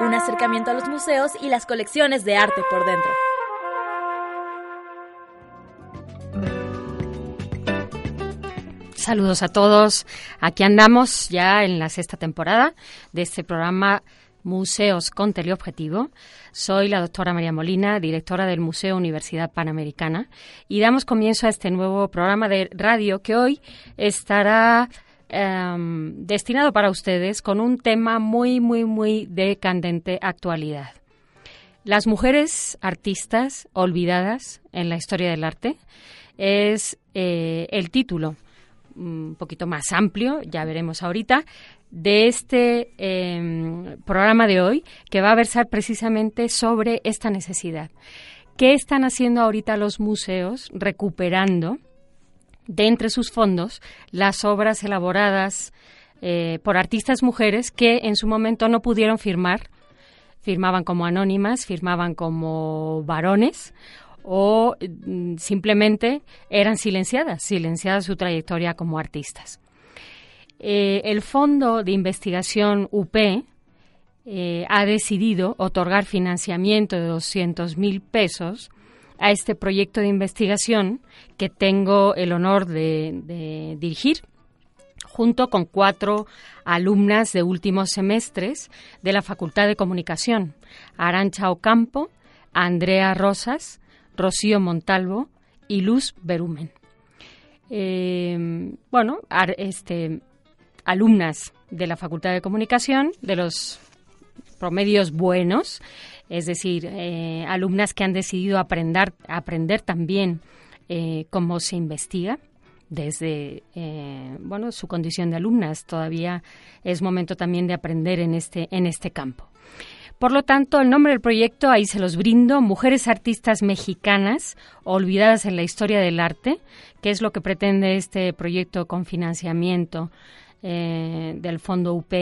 Un acercamiento a los museos y las colecciones de arte por dentro. Saludos a todos. Aquí andamos ya en la sexta temporada de este programa Museos con Teleobjetivo. Soy la doctora María Molina, directora del Museo Universidad Panamericana, y damos comienzo a este nuevo programa de radio que hoy estará em, destinado para ustedes con un tema muy, muy, muy de candente actualidad. Las mujeres artistas olvidadas en la historia del arte es eh, el título un poquito más amplio, ya veremos ahorita, de este em, programa de hoy, que va a versar precisamente sobre esta necesidad. ¿Qué están haciendo ahorita los museos recuperando de entre sus fondos las obras elaboradas eh, por artistas mujeres que en su momento no pudieron firmar? Firmaban como anónimas, firmaban como varones o mm, simplemente eran silenciadas, silenciada su trayectoria como artistas. Eh, el Fondo de Investigación UP eh, ha decidido otorgar financiamiento de 200 mil pesos a este proyecto de investigación que tengo el honor de, dirigir junto con cuatro alumnas de últimos semestres de la Facultad de Comunicación, Arancha Ocampo, Andrea Rosas, Rocío Montalvo y Luz Berumen. Eh, bueno, este, alumnas de la Facultad de Comunicación, de los promedios buenos, es decir, eh, alumnas que han decidido aprender, aprender también eh, cómo se investiga desde bueno su condición de alumnas. Todavía es momento también de aprender en este en este campo. Por lo tanto, el nombre del proyecto ahí se los brindo, Mujeres Artistas Mexicanas Olvidadas en la Historia del Arte, que es lo que pretende este proyecto con financiamiento eh, del Fondo UP.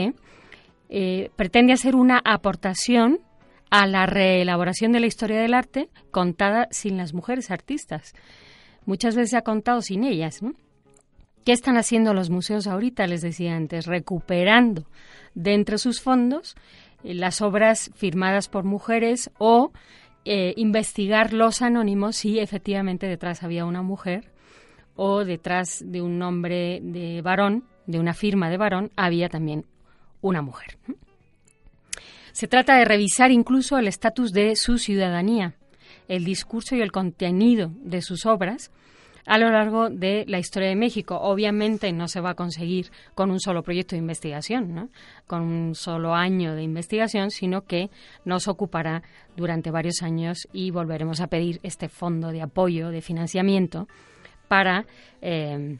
Eh, pretende hacer una aportación a la reelaboración de la historia del arte contada sin las mujeres artistas. Muchas veces se ha contado sin ellas, ¿Qué están haciendo los museos ahorita? Les decía antes, recuperando de entre sus fondos eh, las obras firmadas por mujeres o eh, investigar los anónimos si efectivamente detrás había una mujer o detrás de un nombre de varón, de una firma de varón, había también una mujer. Se trata de revisar incluso el estatus de su ciudadanía, el discurso y el contenido de sus obras, a lo largo de la historia de México. Obviamente no se va a conseguir con un solo proyecto de investigación, ¿no? con un solo año de investigación, sino que nos ocupará durante varios años y volveremos a pedir este fondo de apoyo, de financiamiento, para eh,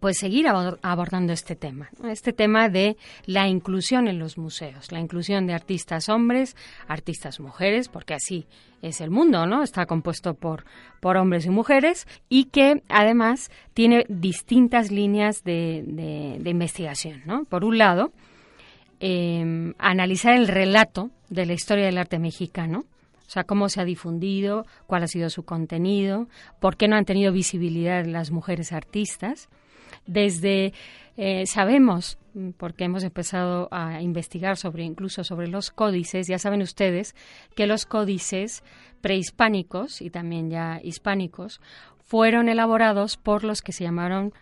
pues seguir abordando este tema, este tema de la inclusión en los museos, la inclusión de artistas hombres, artistas mujeres, porque así es el mundo, ¿no? Está compuesto por, por hombres y mujeres y que además tiene distintas líneas de, de, investigación, ¿no? Por un lado, em, analizar el relato de la historia del arte mexicano, o sea, cómo se ha difundido, cuál ha sido su contenido, por qué no han tenido visibilidad las mujeres artistas desde eh, sabemos, porque hemos empezado a investigar sobre incluso sobre los códices, ya saben ustedes que los códices prehispánicos y también ya hispánicos fueron elaborados por los que se llamaron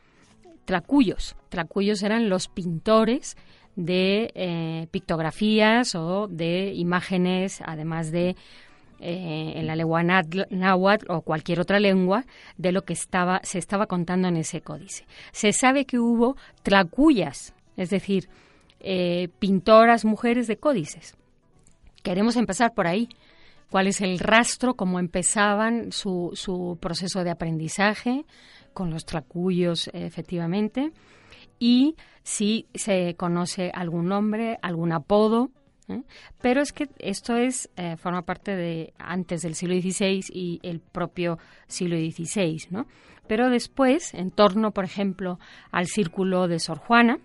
tracuyos. Tracuyos eran los pintores de eh, pictografías o de imágenes, además de eh, en la lengua náhuatl o cualquier otra lengua de lo que estaba, se estaba contando en ese códice. Se sabe que hubo tracuyas, es decir, eh, pintoras mujeres de códices. Queremos empezar por ahí. ¿Cuál es el rastro? ¿Cómo empezaban su, su proceso de aprendizaje con los tracuyos, efectivamente? Y si se conoce algún nombre, algún apodo Pero es que esto es eh, forma parte de antes del siglo XVI y el propio siglo XVI, ¿no? Pero después, en torno, por ejemplo, al círculo de Sor Juana,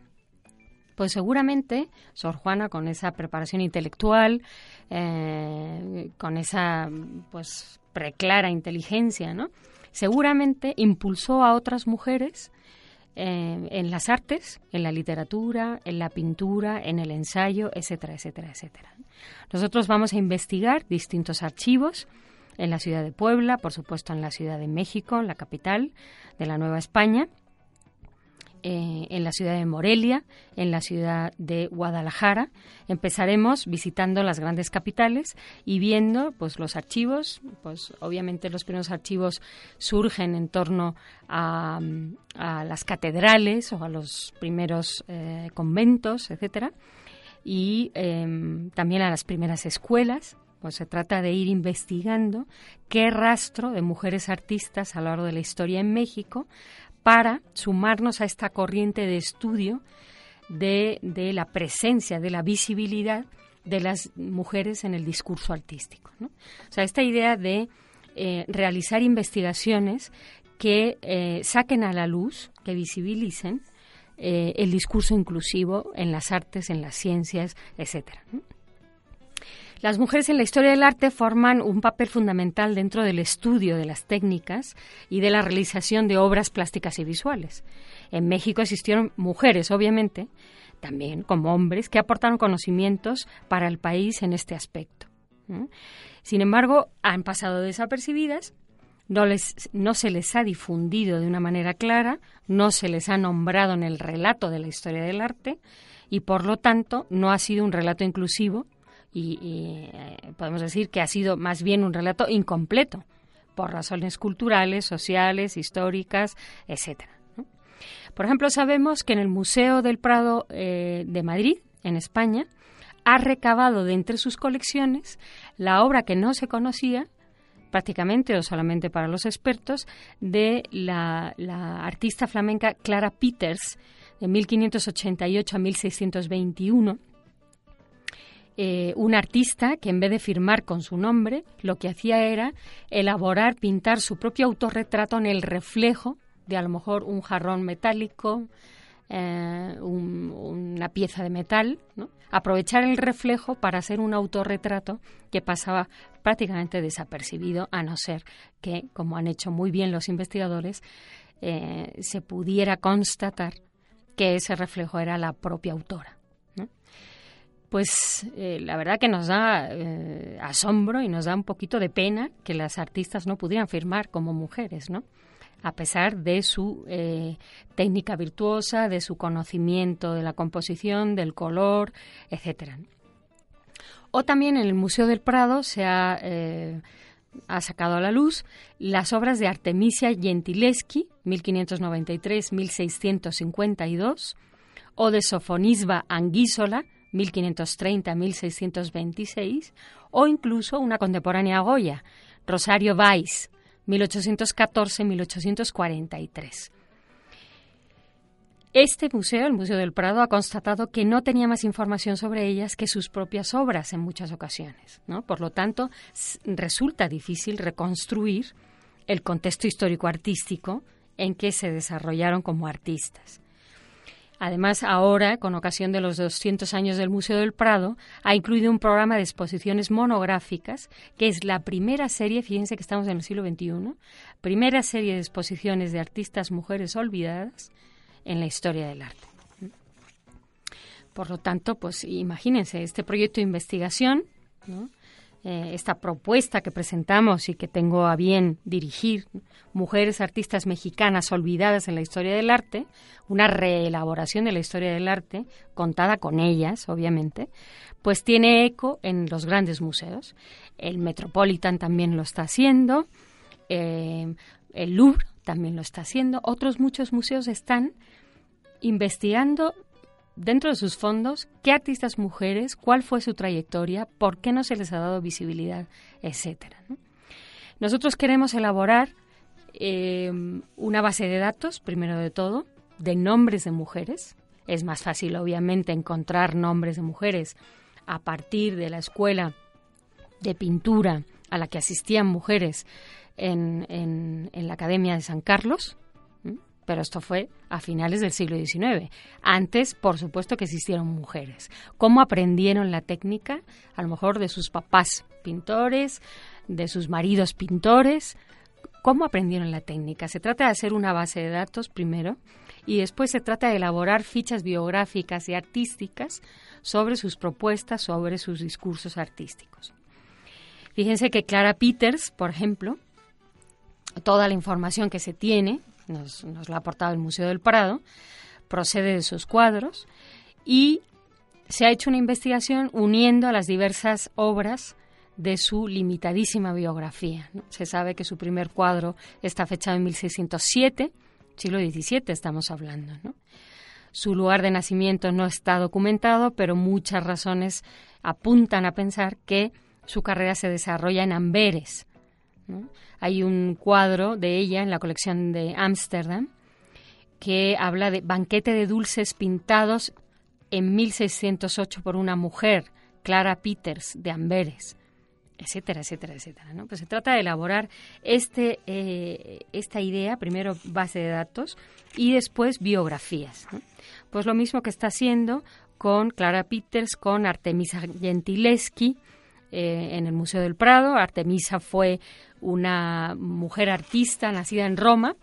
pues seguramente Sor Juana, con esa preparación intelectual, eh, con esa pues preclara inteligencia, ¿no? Seguramente impulsó a otras mujeres eh, en las artes, en la literatura, en la pintura, en el ensayo, etcétera, etcétera, etcétera. Nosotros vamos a investigar distintos archivos en la ciudad de Puebla, por supuesto en la ciudad de México, la capital de la Nueva España, eh, en la ciudad de Morelia, en la ciudad de Guadalajara. Empezaremos visitando las grandes capitales y viendo pues los archivos, pues obviamente los primeros archivos surgen en torno a, las catedrales o a los primeros eh, conventos, etcétera, y em, también a las primeras escuelas, pues se trata de ir investigando qué rastro de mujeres artistas a lo largo de la historia en México para sumarnos a esta corriente de estudio de, la presencia, de la visibilidad de las mujeres en el discurso artístico. O sea, esta idea de eh, realizar investigaciones que eh, saquen a la luz, que visibilicen eh, el discurso inclusivo en las artes, en las ciencias, etcétera. Las mujeres en la historia del arte forman un papel fundamental dentro del estudio de las técnicas y de la realización de obras plásticas y visuales. En México existieron mujeres, obviamente, también como hombres, que aportaron conocimientos para el país en este aspecto. Sin embargo, han pasado desapercibidas, no, les, no se les ha difundido de una manera clara, no se les ha nombrado en el relato de la historia del arte y, por lo tanto, no ha sido un relato inclusivo y, eh, podemos decir que ha sido más bien un relato incompleto por razones culturales, sociales, históricas, etcétera. Por ejemplo, sabemos que en el Museo del Prado eh, de Madrid, en España, ha recabado de entre sus colecciones la obra que no se conocía prácticamente o solamente para los expertos de la, la artista flamenca Clara Peters de 1588 a 1621 eh, un artista que en vez de firmar con su nombre, lo que hacía era elaborar, pintar su propio autorretrato en el reflejo de a lo mejor un jarrón metálico, eh, una pieza de metal, aprovechar el reflejo para hacer un autorretrato que pasaba prácticamente desapercibido, a no ser que, como han hecho muy bien los investigadores, eh, se pudiera constatar que ese reflejo era la propia autora pues eh, la verdad que nos da eh, asombro y nos da un poquito de pena que las artistas no pudieran firmar como mujeres, ¿no? A pesar de su eh, técnica virtuosa, de su conocimiento de la composición, del color, etcétera. O también en el Museo del Prado se ha, ha sacado a la luz las obras de Artemisia Gentileschi, 1593-1652, o de Sofonisba Anguísola, 1530-1626, o incluso una contemporánea Goya, Rosario Weiss, 1814-1843. Este museo, el Museo del Prado, ha constatado que no tenía más información sobre ellas que sus propias obras en muchas ocasiones. ¿no? Por lo tanto, resulta difícil reconstruir el contexto histórico-artístico en que se desarrollaron como artistas. Además, ahora, con ocasión de los 200 años del Museo del Prado, ha incluido un programa de exposiciones monográficas, que es la primera serie, fíjense que estamos en el siglo XXI, primera serie de exposiciones de artistas mujeres olvidadas en la historia del arte. Por lo tanto, pues imagínense, este proyecto de investigación, ¿no? Eh, esta propuesta que presentamos y que tengo a bien dirigir, Mujeres Artistas Mexicanas Olvidadas en la Historia del Arte, una reelaboración de la historia del arte, contada con ellas, obviamente, pues tiene eco en los grandes museos. El Metropolitan también lo está haciendo, eh, el Louvre también lo está haciendo, otros muchos museos están investigando dentro de sus fondos qué artistas mujeres, cuál fue su trayectoria, por qué no se les ha dado visibilidad, etcétera. Nosotros queremos elaborar em, una base de datos, primero de todo, de nombres de mujeres. Es más fácil, obviamente, encontrar nombres de mujeres a partir de la escuela de pintura a la que asistían mujeres en, en, la Academia de San Carlos, pero esto fue a finales del siglo XIX. Antes, por supuesto, que existieron mujeres. ¿Cómo aprendieron la técnica? A lo mejor de sus papás pintores, de sus maridos pintores. ¿Cómo aprendieron la técnica? Se trata de hacer una base de datos primero y después se trata de elaborar fichas biográficas y artísticas sobre sus propuestas, sobre sus discursos artísticos. Fíjense que Clara Peters, por ejemplo, toda la información que se tiene, nos, la ha aportado el Museo del Prado, procede de sus cuadros y se ha hecho una investigación uniendo a las diversas obras de su limitadísima biografía. Se sabe que su primer cuadro está fechado en 1607, siglo XVII estamos hablando. Su lugar de nacimiento no está documentado, pero muchas razones apuntan a pensar que su carrera se desarrolla en Amberes. Hay un cuadro de ella en la colección de Ámsterdam que habla de banquete de dulces pintados en 1608 por una mujer, Clara Peters, de Amberes etcétera, etcétera, etcétera. ¿no? Pues se trata de elaborar este, eh, esta idea, primero base de datos y después biografías. Pues lo mismo que está haciendo con Clara Peters, con Artemisa Gentileschi eh, en el Museo del Prado. Artemisa fue una mujer artista nacida en Roma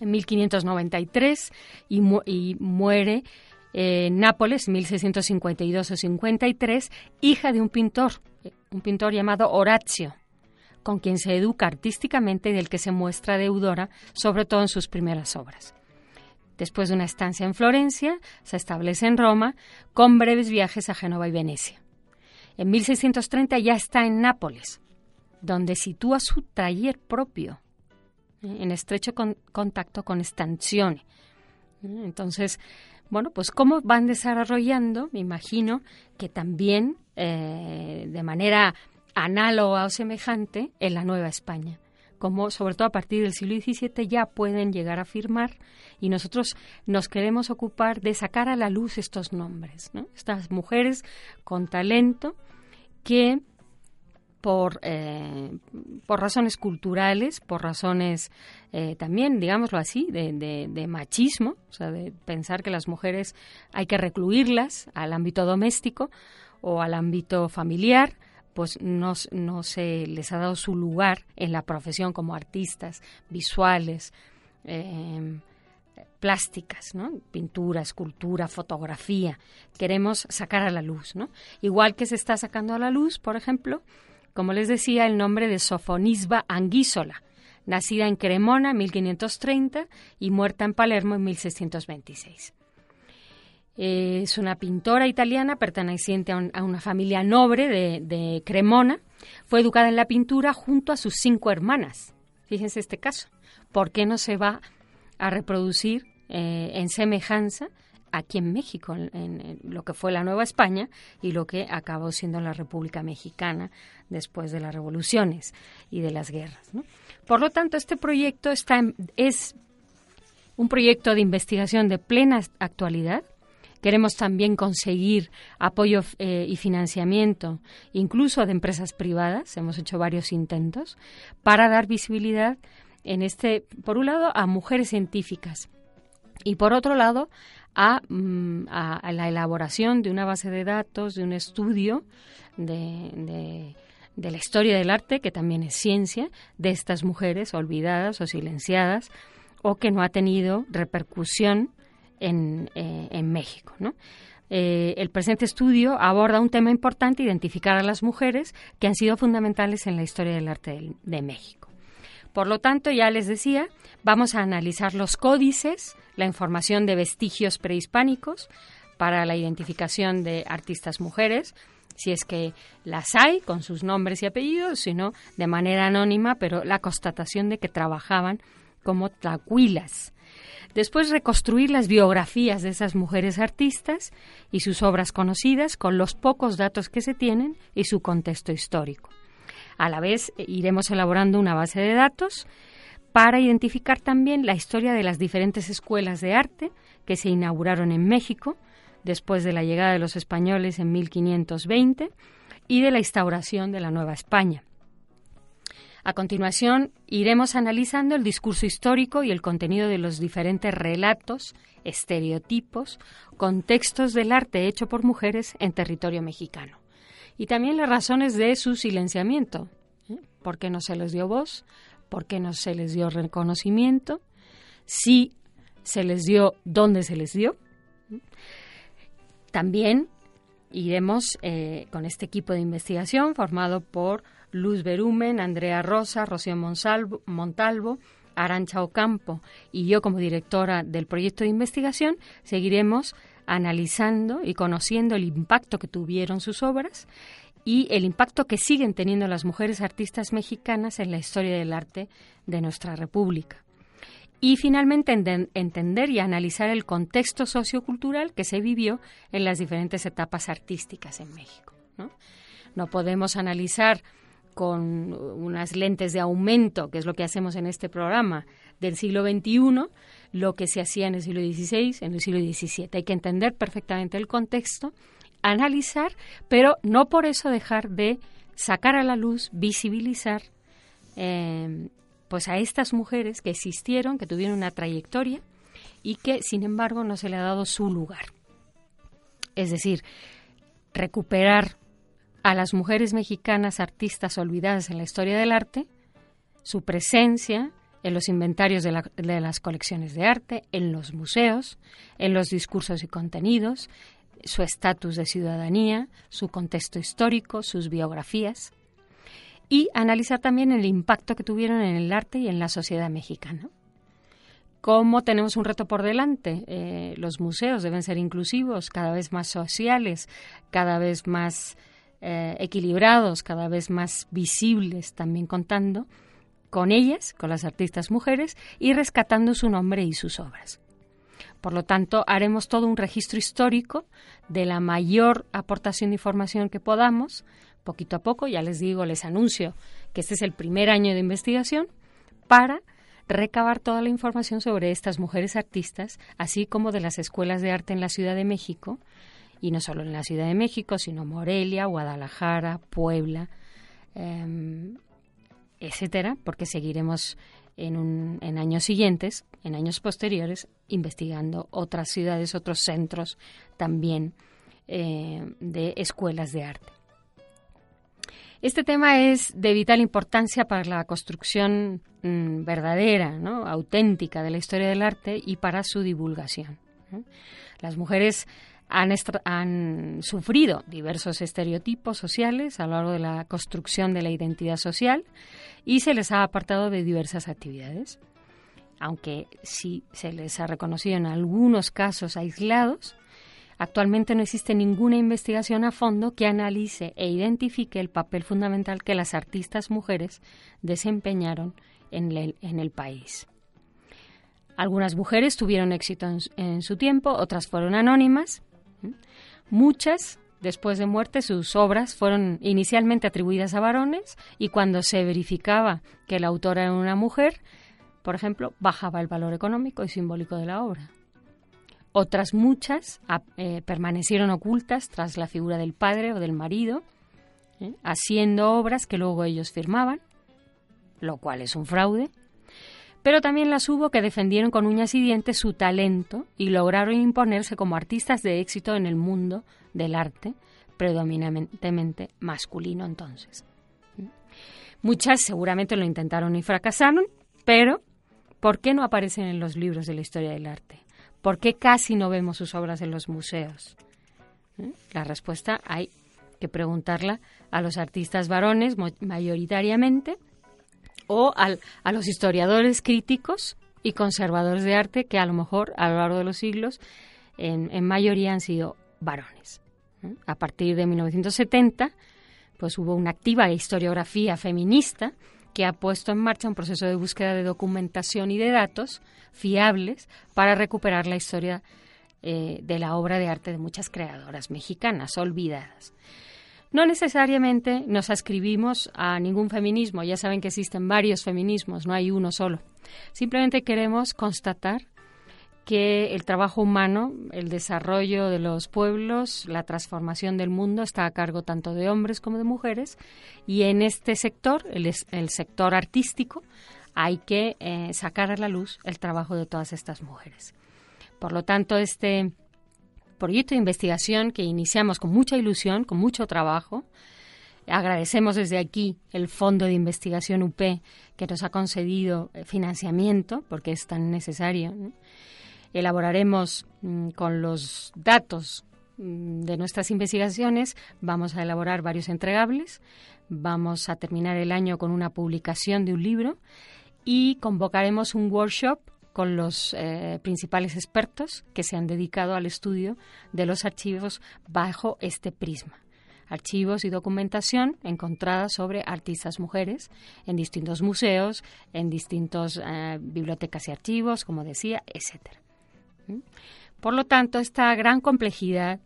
en 1593 y, muere en Nápoles, 1652 o 53, hija de un pintor, un pintor llamado Horacio, con quien se educa artísticamente y del que se muestra deudora, sobre todo en sus primeras obras. Después de una estancia en Florencia, se establece en Roma, con breves viajes a Génova y Venecia. En 1630 ya está en Nápoles, donde sitúa su taller propio, en estrecho contacto con Stanzione. Entonces, bueno, pues cómo van desarrollando, me imagino que también eh, de manera análoga o semejante en la Nueva España como sobre todo a partir del siglo XVII ya pueden llegar a firmar y nosotros nos queremos ocupar de sacar a la luz estos nombres, estas mujeres con talento que por, eh, por razones culturales, por razones eh, también, digámoslo así, de, de, machismo, o sea, de pensar que las mujeres hay que recluirlas al ámbito doméstico o al ámbito familiar, pues no, no se les ha dado su lugar en la profesión como artistas visuales, eh, plásticas, ¿no? Pintura, escultura, fotografía. Queremos sacar a la luz, ¿no? Igual que se está sacando a la luz, por ejemplo, como les decía, el nombre de Sofonisba Anguísola, nacida en Cremona en 1530 y muerta en Palermo en 1626. Es una pintora italiana perteneciente a, una familia noble de, Cremona. Fue educada en la pintura junto a sus cinco hermanas. Fíjense este caso. ¿Por qué no se va a reproducir eh, en semejanza aquí en México, en, lo que fue la Nueva España y lo que acabó siendo la República Mexicana después de las revoluciones y de las guerras. Por lo tanto, este proyecto está es un proyecto de investigación de plena actualidad. Queremos también conseguir apoyo eh, y financiamiento, incluso de empresas privadas. Hemos hecho varios intentos para dar visibilidad en este, por un lado, a mujeres científicas y por otro lado Mm, a, la elaboración de una base de datos, de un estudio de, la historia del arte, que también es ciencia, de estas mujeres olvidadas o silenciadas o que no ha tenido repercusión en, eh, en México. Eh, el presente estudio aborda un tema importante, identificar a las mujeres que han sido fundamentales en la historia del arte de México. Por lo tanto, ya les decía, vamos a analizar los códices, la información de vestigios prehispánicos para la identificación de artistas mujeres, si es que las hay con sus nombres y apellidos, sino de manera anónima, pero la constatación de que trabajaban como tacuilas. Después reconstruir las biografías de esas mujeres artistas y sus obras conocidas con los pocos datos que se tienen y su contexto histórico. A la vez eh, iremos elaborando una base de datos para identificar también la historia de las diferentes escuelas de arte que se inauguraron en México después de la llegada de los españoles en 1520 y de la instauración de la Nueva España. A continuación, iremos analizando el discurso histórico y el contenido de los diferentes relatos, estereotipos, contextos del arte hecho por mujeres en territorio mexicano. Y también las razones de su silenciamiento. ¿eh? ¿Por qué no se les dio voz? ¿Por qué no se les dio reconocimiento? Si se les dio, ¿dónde se les dio? También iremos eh, con este equipo de investigación formado por Luz Berumen, Andrea Rosa, Rocío Montalvo, Arancha Ocampo y yo como directora del proyecto de investigación seguiremos analizando y conociendo el impacto que tuvieron sus obras y el impacto que siguen teniendo las mujeres artistas mexicanas en la historia del arte de nuestra República. Y finalmente entender y analizar el contexto sociocultural que se vivió en las diferentes etapas artísticas en México. No podemos analizar con unas lentes de aumento, que es lo que hacemos en este programa, del siglo XXI, lo que se hacía en el siglo XVI, en el siglo XVII. Hay que entender perfectamente el contexto, analizar, pero no por eso dejar de sacar a la luz, visibilizar eh, pues a estas mujeres que existieron, que tuvieron una trayectoria y que, sin embargo, no se le ha dado su lugar. Es decir, recuperar a las mujeres mexicanas artistas olvidadas en la historia del arte, su presencia en los inventarios de, las colecciones de arte, en los museos, en los discursos y contenidos, su estatus de ciudadanía, su contexto histórico, sus biografías, y analizar también el impacto que tuvieron en el arte y en la sociedad mexicana. ¿Cómo tenemos un reto por delante? Eh, los museos deben ser inclusivos, cada vez más sociales, cada vez más eh, equilibrados, cada vez más visibles, también contando con ellas, con las artistas mujeres, y rescatando su nombre y sus obras. Por lo tanto, haremos todo un registro histórico de la mayor aportación de información que podamos, poquito a poco, ya les digo, les anuncio que este es el primer año de investigación, para recabar toda la información sobre estas mujeres artistas, así como de las escuelas de arte en la Ciudad de México, y no solo en la Ciudad de México, sino Morelia, Guadalajara, Puebla, em, etcétera, porque seguiremos en, años siguientes, en años posteriores, investigando otras ciudades, otros centros también eh, de escuelas de arte. Este tema es de vital importancia para la construcción mm, verdadera, auténtica de la historia del arte y para su divulgación. Las mujeres han, sufrido diversos estereotipos sociales a lo largo de la construcción de la identidad social y se les ha apartado de diversas actividades. Aunque sí se les ha reconocido en algunos casos aislados, actualmente no existe ninguna investigación a fondo que analice e identifique el papel fundamental que las artistas mujeres desempeñaron en el, en el país. Algunas mujeres tuvieron éxito en, su tiempo, otras fueron anónimas, Muchas, después de muerte, sus obras fueron inicialmente atribuidas a varones y cuando se verificaba que la autora era una mujer, por ejemplo, bajaba el valor económico y simbólico de la obra. Otras muchas eh, permanecieron ocultas tras la figura del padre o del marido, ¿eh? haciendo obras que luego ellos firmaban, lo cual es un fraude pero también las hubo que defendieron con uñas y dientes su talento y lograron imponerse como artistas de éxito en el mundo del arte, predominantemente masculino entonces. Muchas seguramente lo intentaron y fracasaron, pero ¿por qué no aparecen en los libros de la historia del arte? ¿Por qué casi no vemos sus obras en los museos? ¿Eh? La respuesta hay que preguntarla a los artistas varones mayoritariamente, o a los historiadores críticos y conservadores de arte que a lo mejor a lo largo de los siglos en, mayoría han sido varones. A partir de 1970, pues hubo una activa historiografía feminista que ha puesto en marcha un proceso de búsqueda de documentación y de datos fiables para recuperar la historia eh, de la obra de arte de muchas creadoras mexicanas olvidadas. No necesariamente nos ascribimos a ningún feminismo, ya saben que existen varios feminismos, no hay uno solo. Simplemente queremos constatar que el trabajo humano, el desarrollo de los pueblos, la transformación del mundo está a cargo tanto de hombres como de mujeres y en este sector, el, el sector artístico, hay que eh, sacar a la luz el trabajo de todas estas mujeres. Por lo tanto, este proyecto de investigación que iniciamos con mucha ilusión, con mucho trabajo, agradecemos desde aquí el Fondo de Investigación UP que nos ha concedido eh, financiamiento, porque es tan necesario. Elaboraremos mm, con los datos mm, de nuestras investigaciones, vamos a elaborar varios entregables, vamos a terminar el año con una publicación de un libro y convocaremos un workshop con los eh, principales expertos que se han dedicado al estudio de los archivos bajo este prisma. Archivos y documentación encontrada sobre artistas mujeres en distintos museos, en distintas eh, bibliotecas y archivos, como decía, etcétera. ¿Mm? Por lo tanto, esta gran complejidad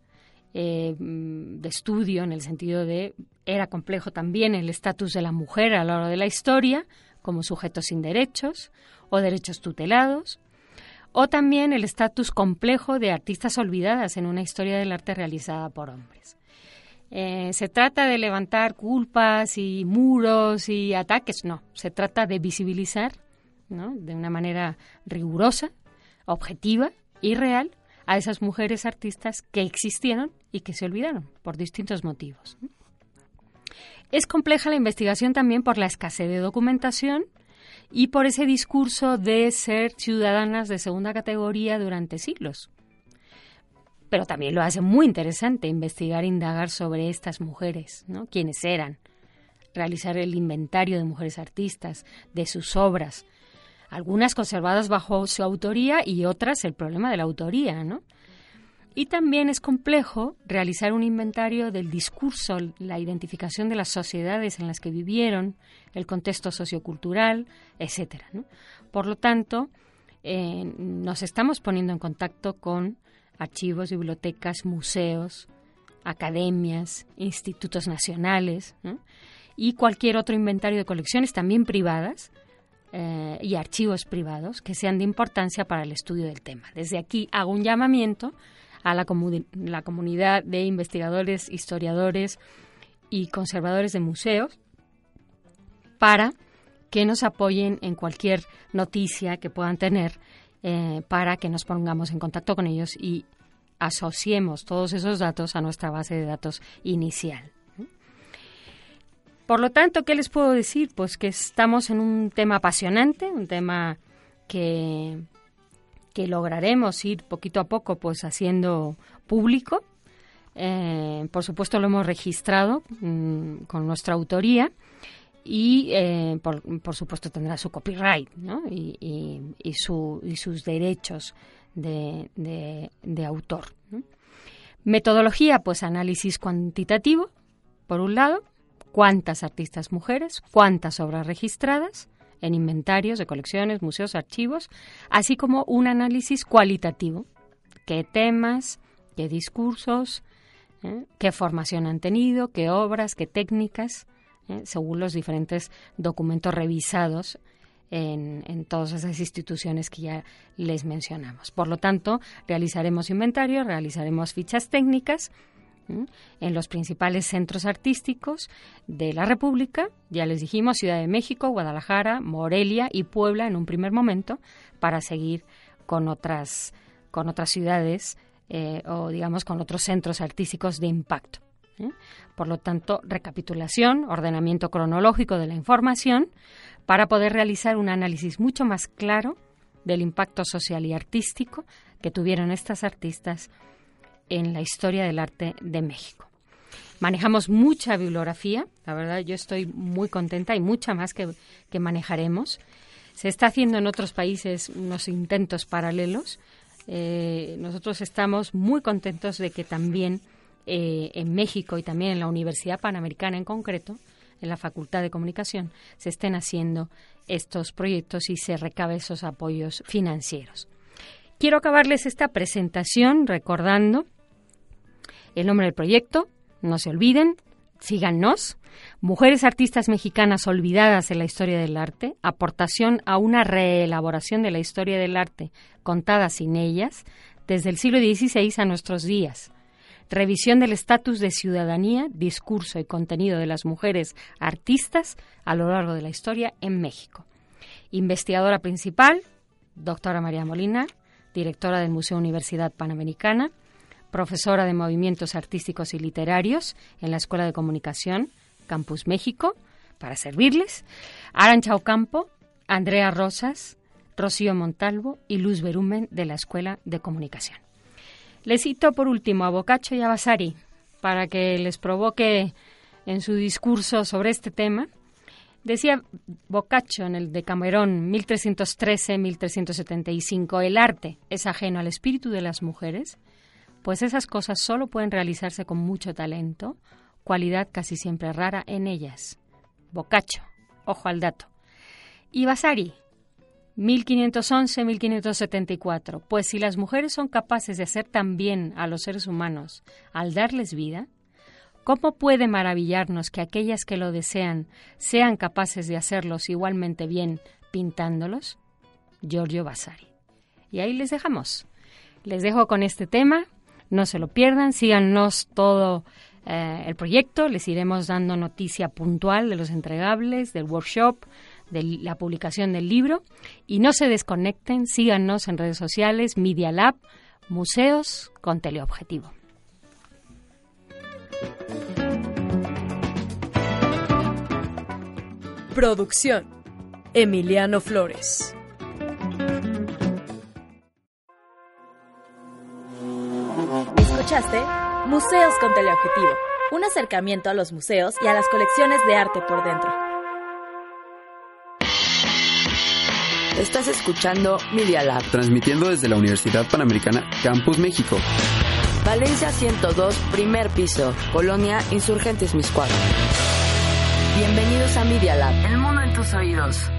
eh, de estudio, en el sentido de era complejo también el estatus de la mujer a lo largo de la historia, como sujetos sin derechos o derechos tutelados, o también el estatus complejo de artistas olvidadas en una historia del arte realizada por hombres. Eh, ¿Se trata de levantar culpas y muros y ataques? No, se trata de visibilizar de una manera rigurosa, objetiva y real a esas mujeres artistas que existieron y que se olvidaron por distintos motivos. Es compleja la investigación también por la escasez de documentación y por ese discurso de ser ciudadanas de segunda categoría durante siglos. Pero también lo hace muy interesante investigar e indagar sobre estas mujeres, ¿no? quiénes eran, realizar el inventario de mujeres artistas, de sus obras, algunas conservadas bajo su autoría y otras el problema de la autoría, ¿no? Y también es complejo realizar un inventario del discurso, la identificación de las sociedades en las que vivieron, el contexto sociocultural, etcétera. Por lo tanto, eh, nos estamos poniendo en contacto con archivos, bibliotecas, museos, academias, institutos nacionales y cualquier otro inventario de colecciones también privadas eh, y archivos privados que sean de importancia para el estudio del tema. Desde aquí hago un llamamiento a la, la comunidad de investigadores, historiadores y conservadores de museos para que nos apoyen en cualquier noticia que puedan tener eh, para que nos pongamos en contacto con ellos y asociemos todos esos datos a nuestra base de datos inicial. Por lo tanto, ¿qué les puedo decir? Pues que estamos en un tema apasionante, un tema que que lograremos ir poquito a poco pues haciendo público. Eh, por supuesto lo hemos registrado mm, con nuestra autoría y eh, por, supuesto tendrá su copyright y, y, sus derechos de, de, autor. Metodología, pues análisis cuantitativo, por un lado, cuántas artistas mujeres, cuántas obras registradas, en inventarios de colecciones, museos, archivos, así como un análisis cualitativo. ¿Qué temas, qué discursos, eh? qué formación han tenido, qué obras, qué técnicas, eh? según los diferentes documentos revisados en, en, todas esas instituciones que ya les mencionamos. Por lo tanto, realizaremos inventario, realizaremos fichas técnicas en los principales centros artísticos de la República, ya les dijimos, Ciudad de México, Guadalajara, Morelia y Puebla en un primer momento, para seguir con otras, con otras ciudades eh, o digamos con otros centros artísticos de impacto. Por lo tanto, recapitulación, ordenamiento cronológico de la información para poder realizar un análisis mucho más claro del impacto social y artístico que tuvieron estas artistas en la historia del arte de México. Manejamos mucha bibliografía, la verdad yo estoy muy contenta y mucha más que, manejaremos. Se está haciendo en otros países unos intentos paralelos. Eh, nosotros estamos muy contentos de que también eh, en México y también en la Universidad Panamericana en concreto, en la Facultad de Comunicación, se estén haciendo estos proyectos y se recabe esos apoyos financieros. Quiero acabarles esta presentación recordando el nombre del proyecto, no se olviden, Síganos. Mujeres artistas mexicanas olvidadas en la historia del arte, aportación a una reelaboración de la historia del arte contada sin ellas, desde el siglo XVI a nuestros días. Revisión del estatus de ciudadanía, discurso y contenido de las mujeres artistas a lo largo de la historia en México. Investigadora principal, doctora María Molina, directora del Museo Universidad Panamericana, profesora de movimientos artísticos y literarios en la Escuela de Comunicación, Campus México, para servirles, Arancha Ocampo, Andrea Rosas, Rocío Montalvo y Luz Berumen de la Escuela de Comunicación. Les cito por último a Boccaccio y a Vasari para que les provoque en su discurso sobre este tema. Decía Boccaccio en el Decamerón 1313-1375, el arte es ajeno al espíritu de las mujeres, pues esas cosas solo pueden realizarse con mucho talento, cualidad casi siempre rara en ellas. Boccaccio, ojo al dato. Y Vasari, 1511-1574. Pues si las mujeres son capaces de hacer tan bien a los seres humanos al darles vida, ¿cómo puede maravillarnos que aquellas que lo desean sean capaces de hacerlos igualmente bien pintándolos? Giorgio Vasari. Y ahí les dejamos. Les dejo con este tema. No se lo pierdan. Síganos todo eh, el proyecto. Les iremos dando noticia puntual de los entregables, del workshop, de la publicación del libro. Y no se desconecten, síganos en redes sociales, Media Lab, Museos con Teleobjetivo. Producción Emiliano Flores. Escuchaste Museos con Teleobjetivo, un acercamiento a los museos y a las colecciones de arte por dentro. Estás escuchando Media Lab. Transmitiendo desde la Universidad Panamericana Campus México. Valencia 102, primer piso. Colonia Insurgentes Miscuadro. Bienvenidos a Media Lab. El mundo en tus oídos.